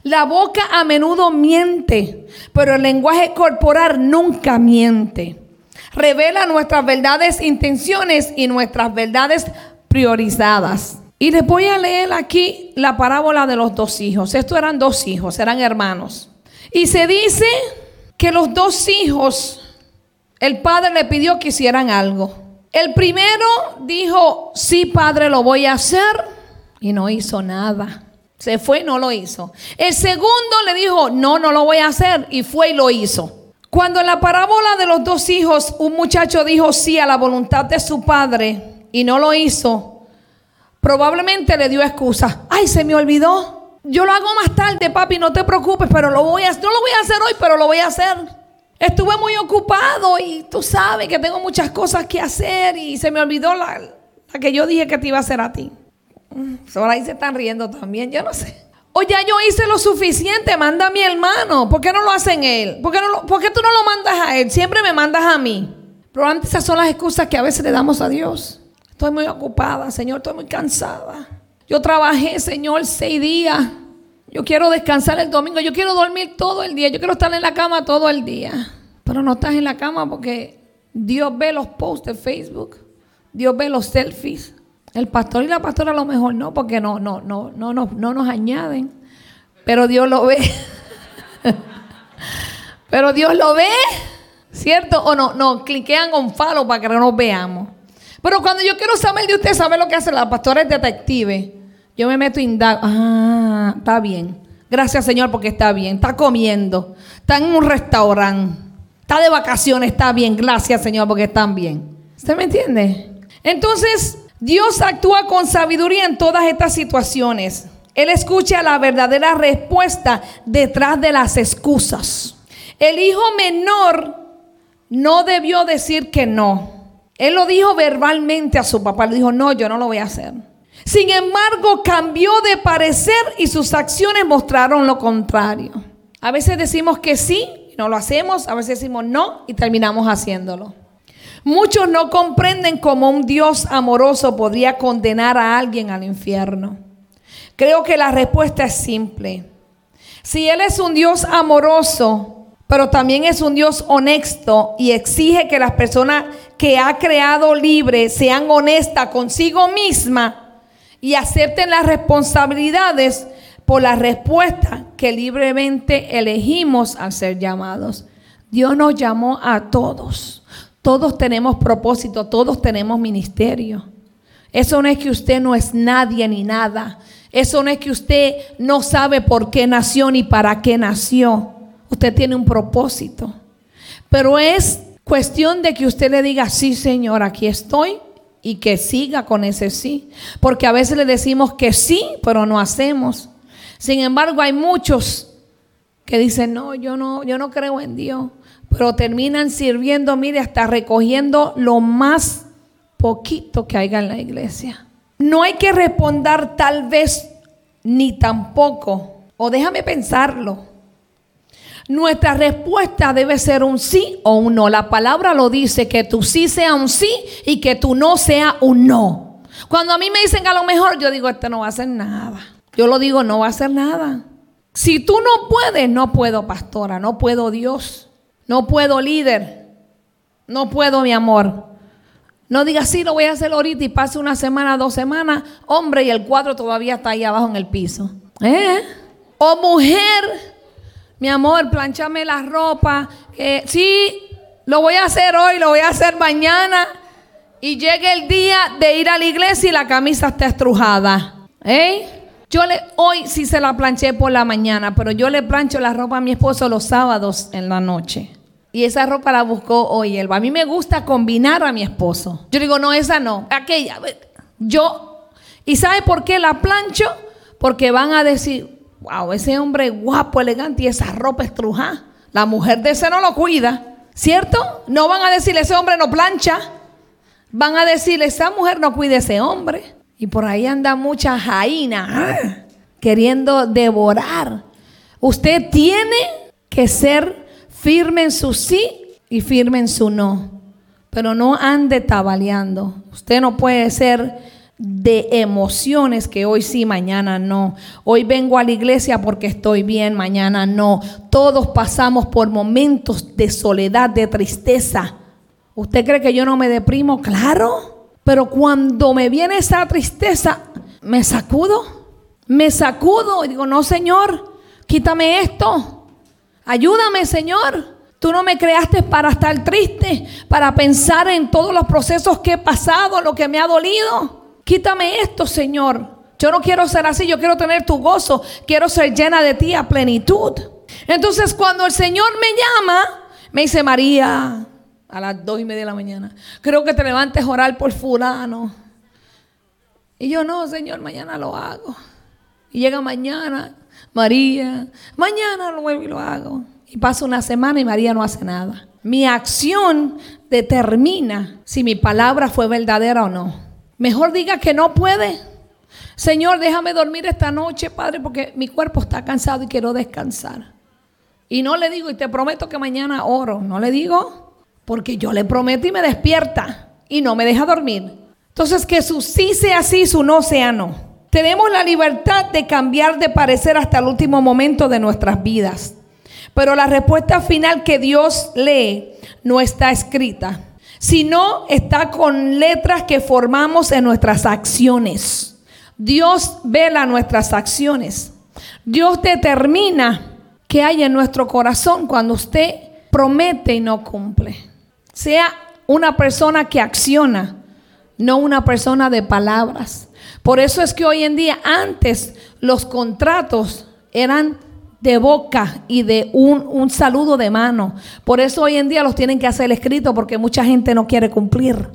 La boca a menudo miente, pero el lenguaje corporal nunca miente. Revela nuestras verdades intenciones y nuestras verdades priorizadas. Y les voy a leer aquí la parábola de los dos hijos. Estos eran dos hijos, eran hermanos. Y se dice que los dos hijos, el padre le pidió que hicieran algo. El primero dijo, sí, padre, lo voy a hacer. Y no hizo nada. Se fue y no lo hizo. El segundo le dijo, no, no lo voy a hacer. Y fue y lo hizo. Cuando en la parábola de los dos hijos, un muchacho dijo sí a la voluntad de su padre y no lo hizo, probablemente le dio excusa. Ay, se me olvidó. Yo lo hago más tarde, papi, no te preocupes, pero lo voy a No lo voy a hacer hoy, pero lo voy a hacer. Estuve muy ocupado y tú sabes que tengo muchas cosas que hacer y se me olvidó la, que yo dije que te iba a hacer a ti. Mm, ahora ahí se están riendo también, yo no sé. O ya yo hice lo suficiente, manda a mi hermano. ¿Por qué no lo hacen él? ¿Por qué, no ¿Por qué tú no lo mandas a él? Siempre me mandas a mí. Pero antes esas son las excusas que a veces le damos a Dios. Estoy muy ocupada, Señor, estoy muy cansada. Yo trabajé, Señor, seis días. Yo quiero descansar el domingo, yo quiero dormir todo el día, yo quiero estar en la cama todo el día. Pero no estás en la cama porque Dios ve los posts de Facebook, Dios ve los selfies. El pastor y la pastora a lo mejor no, porque no, no, no, no, no, no nos añaden. Pero Dios lo ve. Pero Dios lo ve, ¿cierto? O no, no, cliquean con falo para que no nos veamos. Pero cuando yo quiero saber de usted, sabe lo que hace la pastora es detective. Yo me meto indago. Ah, está bien. Gracias, Señor, porque está bien. Está comiendo. Está en un restaurante. Está de vacaciones. Está bien. Gracias, Señor, porque están bien. ¿Usted me entiende? Entonces, Dios actúa con sabiduría en todas estas situaciones. Él escucha la verdadera respuesta detrás de las excusas. El hijo menor no debió decir que no. Él lo dijo verbalmente a su papá. Le dijo, no, yo no lo voy a hacer. Sin embargo, cambió de parecer y sus acciones mostraron lo contrario. A veces decimos que sí, no lo hacemos, a veces decimos no y terminamos haciéndolo. Muchos no comprenden cómo un Dios amoroso podría condenar a alguien al infierno. Creo que la respuesta es simple. Si Él es un Dios amoroso, pero también es un Dios honesto y exige que las personas que ha creado libres sean honestas consigo misma, y acepten las responsabilidades por la respuesta que libremente elegimos al ser llamados. Dios nos llamó a todos. Todos tenemos propósito, todos tenemos ministerio. Eso no es que usted no es nadie ni nada. Eso no es que usted no sabe por qué nació ni para qué nació. Usted tiene un propósito. Pero es cuestión de que usted le diga, sí Señor, aquí estoy y que siga con ese sí. Porque a veces le decimos que sí, pero no hacemos. Sin embargo, hay muchos que dicen, no, yo no, yo no creo en Dios. Pero terminan sirviendo, mire, hasta recogiendo lo más poquito que haya en la iglesia. No hay que responder tal vez ni tampoco, o déjame pensarlo. Nuestra respuesta debe ser un sí o un no. La palabra lo dice, que tu sí sea un sí y que tu no sea un no. Cuando a mí me dicen a lo mejor, yo digo, este no va a hacer nada. Yo lo digo, no va a hacer nada. Si tú no puedes, no puedo, pastora, no puedo Dios, no puedo líder, no puedo mi amor. No digas, sí, lo voy a hacer ahorita y pase una semana, dos semanas, hombre, y el cuadro todavía está ahí abajo en el piso. ¿Eh? O mujer, mi amor, planchame la ropa. sí, lo voy a hacer hoy, lo voy a hacer mañana. Y llegue el día de ir a la iglesia y la camisa está estrujada. ¿Eh? Yo le, hoy sí se la planché por la mañana, pero yo le plancho la ropa a mi esposo los sábados en la noche. Y esa ropa la buscó hoy él. A mí me gusta combinar a mi esposo. Yo digo, no, esa no, aquella. Yo, ¿y sabe por qué la plancho? Porque van a decir, wow, ese hombre guapo, elegante y esa ropa estrujada. La mujer de ese no lo cuida, ¿cierto? No van a decir, ese hombre no plancha. Van a decir, esa mujer no cuida a ese hombre. Y por ahí anda mucha jaina ah, queriendo devorar. Usted tiene que ser firme en su sí y firme en su no. Pero no ande tabaleando. Usted no puede ser de emociones que hoy sí, mañana no. Hoy vengo a la iglesia porque estoy bien, mañana no. Todos pasamos por momentos de soledad, de tristeza. ¿Usted cree que yo no me deprimo? Claro. Pero cuando me viene esa tristeza, me sacudo. Me sacudo y digo, no, Señor, quítame esto. Ayúdame, Señor. Tú no me creaste para estar triste, para pensar en todos los procesos que he pasado, lo que me ha dolido. Quítame esto, Señor. Yo no quiero ser así, yo quiero tener tu gozo, quiero ser llena de ti a plenitud. Entonces cuando el Señor me llama, me dice María, a las dos y media de la mañana, creo que te levantes a orar por fulano. Y yo no, Señor, mañana lo hago. Y llega mañana María, mañana lo vuelvo y lo hago. Y pasa una semana y María no hace nada. Mi acción determina si mi palabra fue verdadera o no. Mejor diga que no puede. Señor, déjame dormir esta noche, Padre, porque mi cuerpo está cansado y quiero descansar. Y no le digo, y te prometo que mañana oro. No le digo, porque yo le prometo y me despierta y no me deja dormir. Entonces, que su sí sea sí, su no sea no. Tenemos la libertad de cambiar de parecer hasta el último momento de nuestras vidas. Pero la respuesta final que Dios lee no está escrita, sino está con letras que formamos en nuestras acciones. Dios vela nuestras acciones. Dios determina qué hay en nuestro corazón cuando usted promete y no cumple. Sea una persona que acciona, no una persona de palabras. Por eso es que hoy en día, antes los contratos eran de boca y de un, saludo de mano. Por eso hoy en día los tienen que hacer escrito porque mucha gente no quiere cumplir.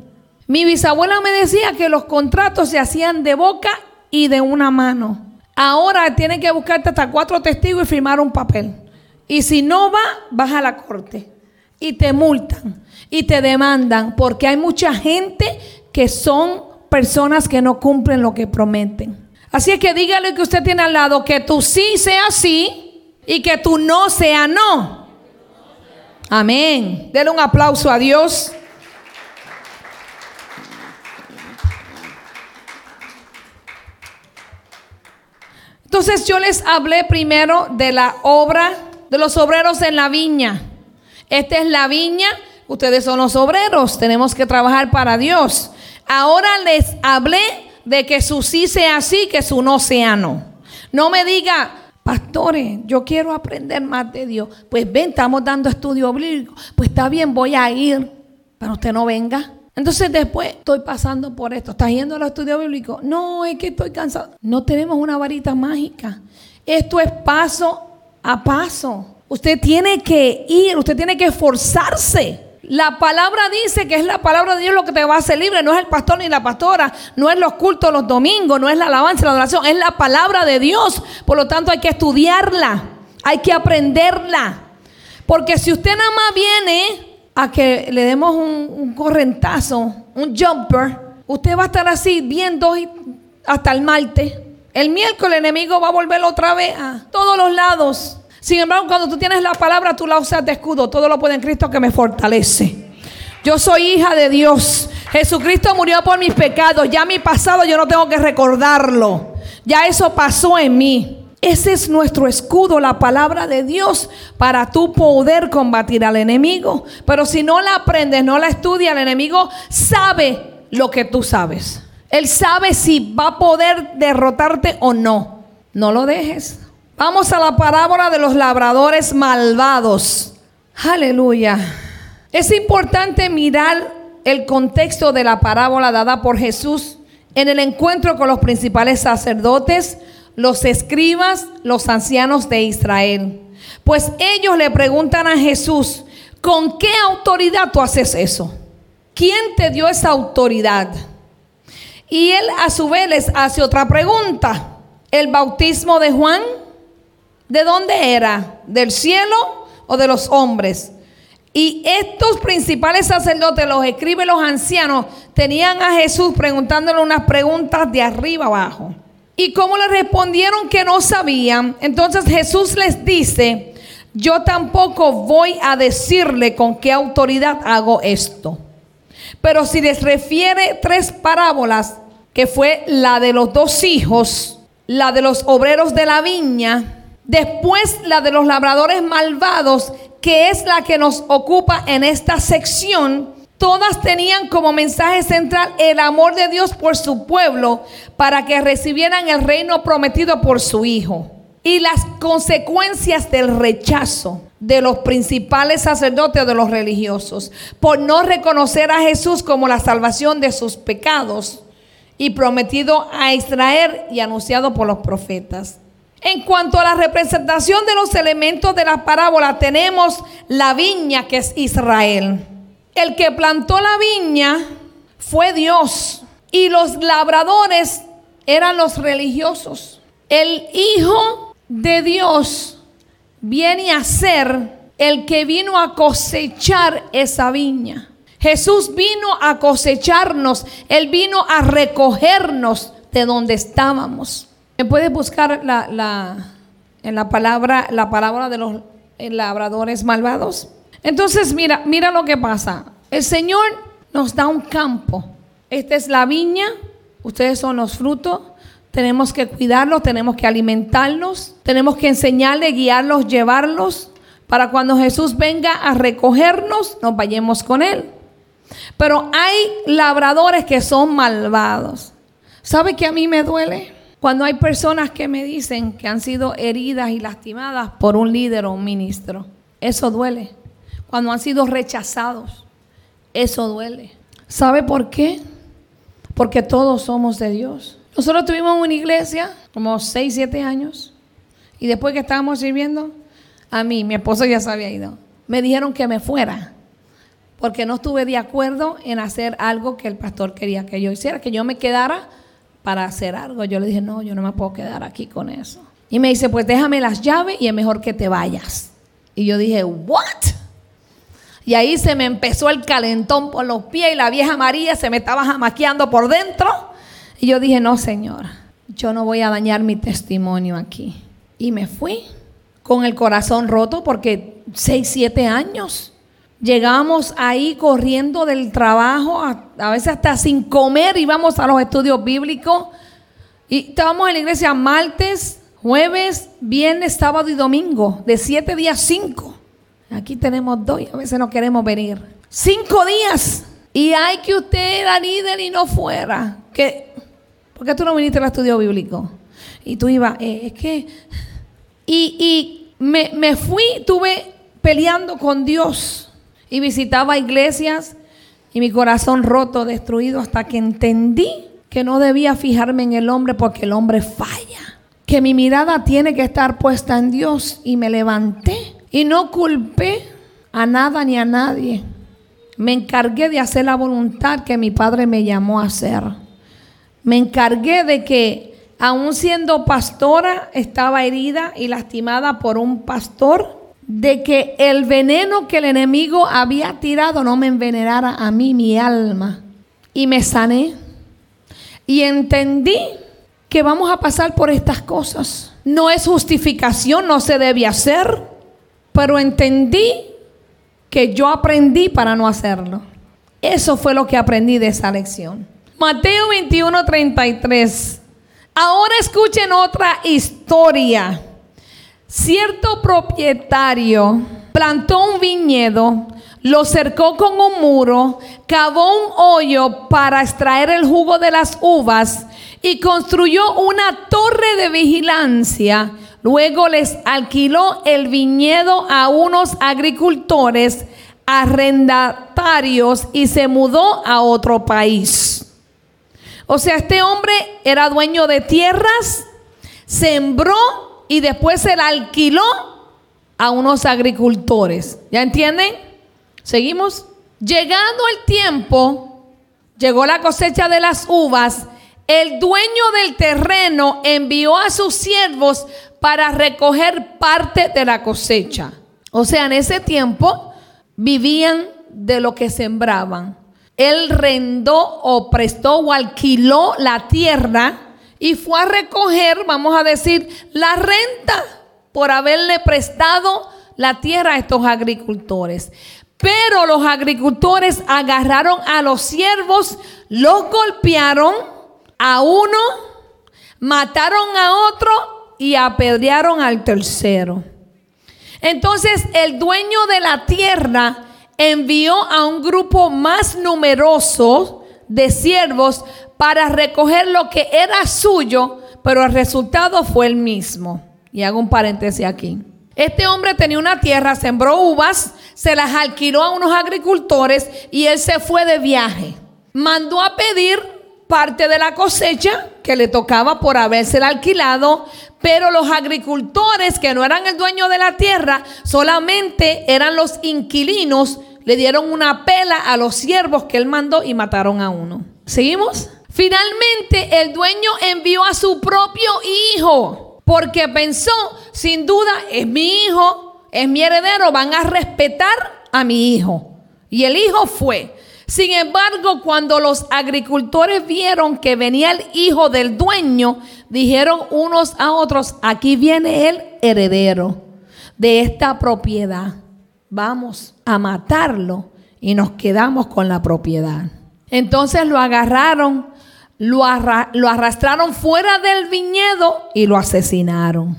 Mi bisabuela me decía que los contratos se hacían de boca y de una mano. Ahora tienen que buscarte hasta cuatro testigos y firmar un papel. Y si no va, vas a la corte. Y te multan. Y te demandan. Porque hay mucha gente que son personas que no cumplen lo que prometen. Así es que dígale que usted tiene al lado que tu sí sea sí y que tu no sea no. Amén. Denle un aplauso a Dios. Entonces yo les hablé primero de la obra de los obreros en la viña. Esta es la viña, ustedes son los obreros, tenemos que trabajar para Dios. Ahora les hablé de que su sí sea sí, que su no sea no. No me diga, pastores, yo quiero aprender más de Dios. Pues ven, estamos dando estudio bíblico. Pues está bien, voy a ir, pero usted no venga. Entonces después estoy pasando por esto. ¿Estás yendo al estudio bíblico? No, es que estoy cansado. No tenemos una varita mágica. Esto es paso a paso. Usted tiene que ir, usted tiene que esforzarse. La palabra dice que es la palabra de Dios lo que te va a hacer libre. No es el pastor ni la pastora, no es los cultos los domingos, no es la alabanza, la adoración, es la palabra de Dios. Por lo tanto hay que estudiarla, hay que aprenderla. Porque si usted nada más viene a que le demos un, correntazo, un jumper, usted va a estar así viendo hasta el martes. El miércoles el enemigo va a volver otra vez a todos los lados. Sin embargo, cuando tú tienes la palabra, tú la usas de escudo. Todo lo puede en Cristo que me fortalece. Yo soy hija de Dios. Jesucristo murió por mis pecados. Ya mi pasado yo no tengo que recordarlo. Ya eso pasó en mí. Ese es nuestro escudo, la palabra de Dios, para tú poder combatir al enemigo. Pero si no la aprendes, no la estudias, el enemigo sabe lo que tú sabes. Él sabe si va a poder derrotarte o no. No lo dejes. Vamos a la parábola de los labradores malvados. Aleluya. Es importante mirar el contexto de la parábola dada por Jesús en el encuentro con los principales sacerdotes, los escribas, los ancianos de Israel. Pues ellos le preguntan a Jesús, ¿con qué autoridad tú haces eso? ¿Quién te dio esa autoridad? Y él a su vez les hace otra pregunta. ¿El bautismo de Juan? ¿De dónde era? ¿Del cielo o de los hombres? Y estos principales sacerdotes, los escriben los ancianos, tenían a Jesús preguntándole unas preguntas de arriba abajo. Y como le respondieron que no sabían, entonces Jesús les dice, yo tampoco voy a decirle con qué autoridad hago esto. Pero si les refiere tres parábolas, que fue la de los dos hijos, la de los obreros de la viña, después la de los labradores malvados, que es la que nos ocupa en esta sección, Todas tenían como mensaje central el amor de Dios por su pueblo para que recibieran el reino prometido por su Hijo. Y las consecuencias del rechazo de los principales sacerdotes de los religiosos por no reconocer a Jesús como la salvación de sus pecados y prometido a Israel y anunciado por los profetas. En cuanto a la representación de los elementos de la parábola, tenemos la viña que es Israel. El que plantó la viña fue Dios y los labradores eran los religiosos. El Hijo de Dios viene a ser el que vino a cosechar esa viña. Jesús vino a cosecharnos, Él vino a recogernos de donde estábamos. ¿Me puedes buscar la, en la palabra, la palabra de los labradores malvados? Entonces, mira, mira lo que pasa. El Señor nos da un campo. Esta es la viña, ustedes son los frutos. Tenemos que cuidarlos, tenemos que alimentarlos, tenemos que enseñarles, guiarlos, llevarlos, para cuando Jesús venga a recogernos, nos vayamos con Él. Pero hay labradores que son malvados. ¿Sabe que a mí me duele? Cuando hay personas que me dicen que han sido heridas y lastimadas por un líder o un ministro. Eso duele cuando han sido rechazados. Eso duele. ¿Sabe por qué? Porque todos somos de Dios. Nosotros tuvimos una iglesia como 6, 7 años. Y después que estábamos sirviendo, a mí, mi esposo ya se había ido. Me dijeron que me fuera. Porque no estuve de acuerdo en hacer algo que el pastor quería que yo hiciera, que yo me quedara para hacer algo. Yo le dije, no, yo no me puedo quedar aquí con eso. Y me dice, pues déjame las llaves y es mejor que te vayas. Y yo dije, ¿what? Y ahí se me empezó el calentón por los pies y la vieja María se me estaba jamaqueando por dentro. Y yo dije, no, Señor, yo no voy a dañar mi testimonio aquí. Y me fui con el corazón roto porque seis, siete años. Llegamos ahí corriendo del trabajo, a, veces hasta sin comer, íbamos a los estudios bíblicos. Y estábamos en la iglesia martes, jueves, viernes, sábado y domingo, de siete días cinco. Aquí tenemos dos y a veces no queremos venir. Cinco días. Y hay que usted era líder y no fuera. ¿Qué? ¿Por qué tú no viniste al estudio bíblico? Y tú ibas, eh, es que... Y, y me, me fui, tuve peleando con Dios. Y visitaba iglesias y mi corazón roto, destruido, hasta que entendí que no debía fijarme en el hombre porque el hombre falla. Que mi mirada tiene que estar puesta en Dios. Y me levanté y no culpé a nada ni a nadie. Me encargué de hacer la voluntad que mi padre me llamó a hacer. Me encargué de que, aun siendo pastora, estaba herida y lastimada por un pastor, de que el veneno que el enemigo había tirado no me envenenara a mí mi alma. Y me sané. Y entendí que vamos a pasar por estas cosas. No es justificación, no se debe hacer, pero entendí que yo aprendí para no hacerlo. Eso fue lo que aprendí de esa lección. Mateo 21, 33. Ahora escuchen otra historia. Cierto propietario plantó un viñedo, lo cercó con un muro, cavó un hoyo para extraer el jugo de las uvas y construyó una torre de vigilancia. Luego les alquiló el viñedo a unos agricultores arrendatarios y se mudó a otro país. O sea, este hombre era dueño de tierras, sembró y después se la alquiló a unos agricultores. ¿Ya entienden? Seguimos. Llegando el tiempo, llegó la cosecha de las uvas, el dueño del terreno envió a sus siervos para recoger parte de la cosecha. O sea, en ese tiempo vivían de lo que sembraban. Él rendó o prestó o alquiló la tierra y fue a recoger, vamos a decir, la renta por haberle prestado la tierra a estos agricultores. Pero los agricultores agarraron a los siervos, los golpearon a uno, mataron a otro y apedrearon al tercero. Entonces el dueño de la tierra envió a un grupo más numeroso de siervos para recoger lo que era suyo, pero el resultado fue el mismo. Y hago un paréntesis aquí. Este hombre tenía una tierra, sembró uvas, se las alquiló a unos agricultores y él se fue de viaje. Mandó a pedir parte de la cosecha que le tocaba por haberse alquilado, pero los agricultores que no eran el dueño de la tierra, solamente eran los inquilinos, le dieron una pela a los siervos que él mandó y mataron a uno. ¿Seguimos? Finalmente el dueño envió a su propio hijo, porque pensó, sin duda, es mi hijo, es mi heredero, van a respetar a mi hijo. Y el hijo fue. Sin embargo, cuando los agricultores vieron que venía el hijo del dueño, dijeron unos a otros, aquí viene el heredero de esta propiedad. Vamos a matarlo y nos quedamos con la propiedad. Entonces lo agarraron, lo, arrastraron fuera del viñedo y lo asesinaron.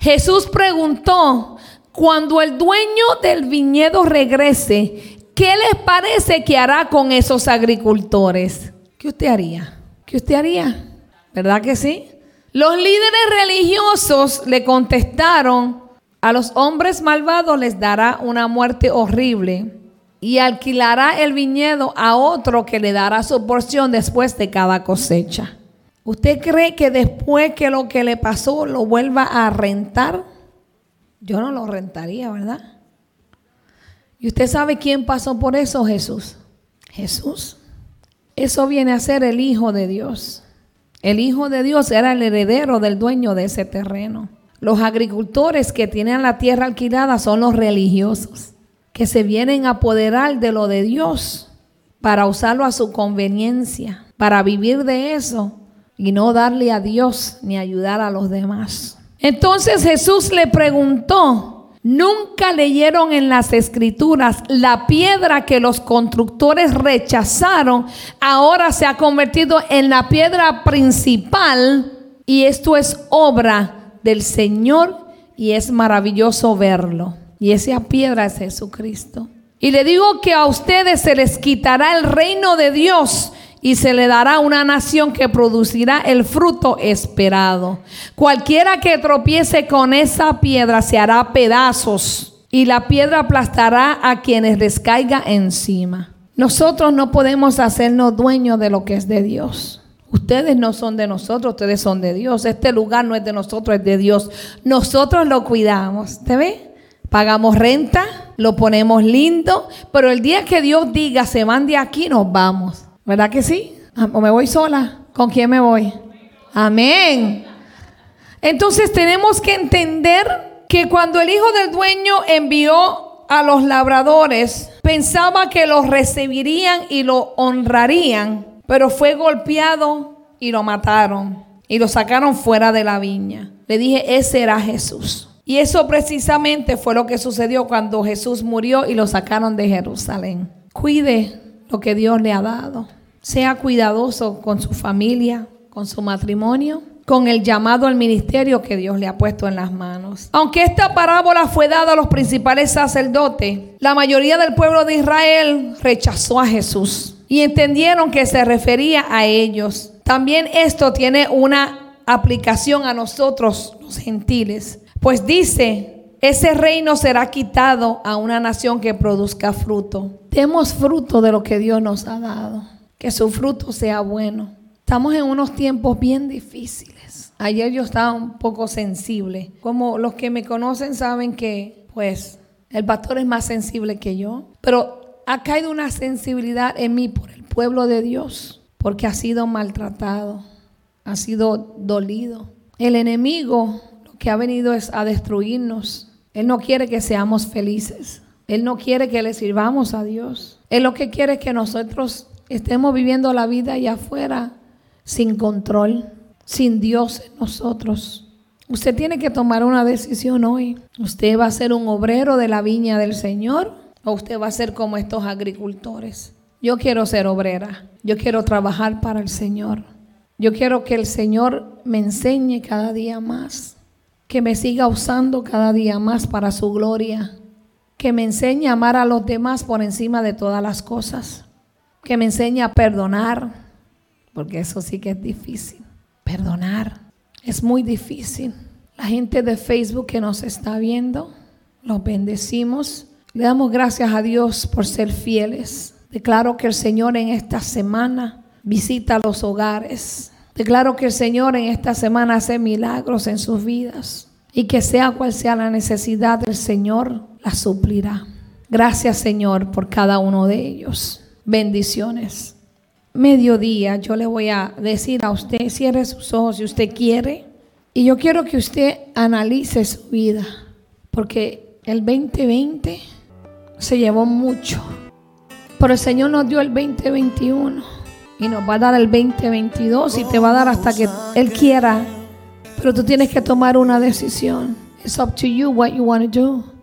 Jesús preguntó, cuando el dueño del viñedo regrese, ¿Qué les parece que hará con esos agricultores? ¿Qué usted haría? ¿Qué usted haría? ¿Verdad que sí? Los líderes religiosos le contestaron, a los hombres malvados les dará una muerte horrible y alquilará el viñedo a otro que le dará su porción después de cada cosecha. ¿Usted cree que después que lo que le pasó lo vuelva a rentar? Yo no lo rentaría, ¿verdad? ¿Y usted sabe quién pasó por eso? Jesús. Jesús. Eso viene a ser el Hijo de Dios. El Hijo de Dios era el heredero del dueño de ese terreno. Los agricultores que tienen la tierra alquilada son los religiosos, que se vienen a apoderar de lo de Dios para usarlo a su conveniencia, para vivir de eso y no darle a Dios ni ayudar a los demás. Entonces Jesús le preguntó, Nunca leyeron en las escrituras la piedra que los constructores rechazaron, ahora se ha convertido en la piedra principal y esto es obra del Señor y es maravilloso verlo. Y esa piedra es Jesucristo. Y le digo que a ustedes se les quitará el reino de Dios y se le dará una nación que producirá el fruto esperado. Cualquiera que tropiece con esa piedra se hará pedazos y la piedra aplastará a quienes les caiga encima. Nosotros no podemos hacernos dueños de lo que es de Dios. Ustedes no son de nosotros, ustedes son de Dios. Este lugar no es de nosotros, es de Dios. Nosotros lo cuidamos. ¿Te ve? Pagamos renta, lo ponemos lindo, pero el día que Dios diga se van de aquí, nos vamos. ¿Verdad que sí? Ah, ¿O me voy sola? ¿Con quién me voy? Amén. Entonces tenemos que entender que cuando el hijo del dueño envió a los labradores, pensaba que los recibirían y lo honrarían, pero fue golpeado, y lo mataron y lo sacaron fuera de la viña. Le dije, ese era Jesús. Y eso precisamente fue lo que sucedió cuando Jesús murió y lo sacaron de Jerusalén. Cuide lo que Dios le ha dado. Sea cuidadoso con su familia, con su matrimonio, con el llamado al ministerio que Dios le ha puesto en las manos. Aunque esta parábola fue dada a los principales sacerdotes, la mayoría del pueblo de Israel rechazó a Jesús y entendieron que se refería a ellos. También esto tiene una aplicación a nosotros, los gentiles. Pues dice, ese reino será quitado a una nación que produzca fruto. Demos fruto de lo que Dios nos ha dado. Que su fruto sea bueno. Estamos en unos tiempos bien difíciles. Ayer yo estaba un poco sensible. Como los que me conocen saben que, pues, el pastor es más sensible que yo. Pero ha caído una sensibilidad en mí por el pueblo de Dios. Porque ha sido maltratado. Ha sido dolido. El enemigo que ha venido es a destruirnos. Él no quiere que seamos felices. Él no quiere que le sirvamos a Dios. Él lo que quiere es que nosotros estemos viviendo la vida allá afuera sin control, sin Dios en nosotros. Usted tiene que tomar una decisión hoy. ¿Usted va a ser un obrero de la viña del Señor o usted va a ser como estos agricultores? Yo quiero ser obrera. Yo quiero trabajar para el Señor. Yo quiero que el Señor me enseñe cada día más que me siga usando cada día más para su gloria, que me enseñe a amar a los demás por encima de todas las cosas, que me enseñe a perdonar, porque eso sí que es difícil. Perdonar es muy difícil. La gente de Facebook que nos está viendo, los bendecimos. Le damos gracias a Dios por ser fieles. Declaro que el Señor en esta semana visita los hogares Declaro que el Señor en esta semana hace milagros en sus vidas y que sea cual sea la necesidad del Señor, la suplirá. Gracias Señor por cada uno de ellos. Bendiciones. Mediodía yo le voy a decir a usted, cierre sus ojos si usted quiere. Y yo quiero que usted analice su vida, porque el 2020 se llevó mucho, pero el Señor nos dio el 2021 y nos va a dar el 2022 y te va a dar hasta que Él quiera. Pero tú tienes que tomar una decisión. It's up to you what you want to do.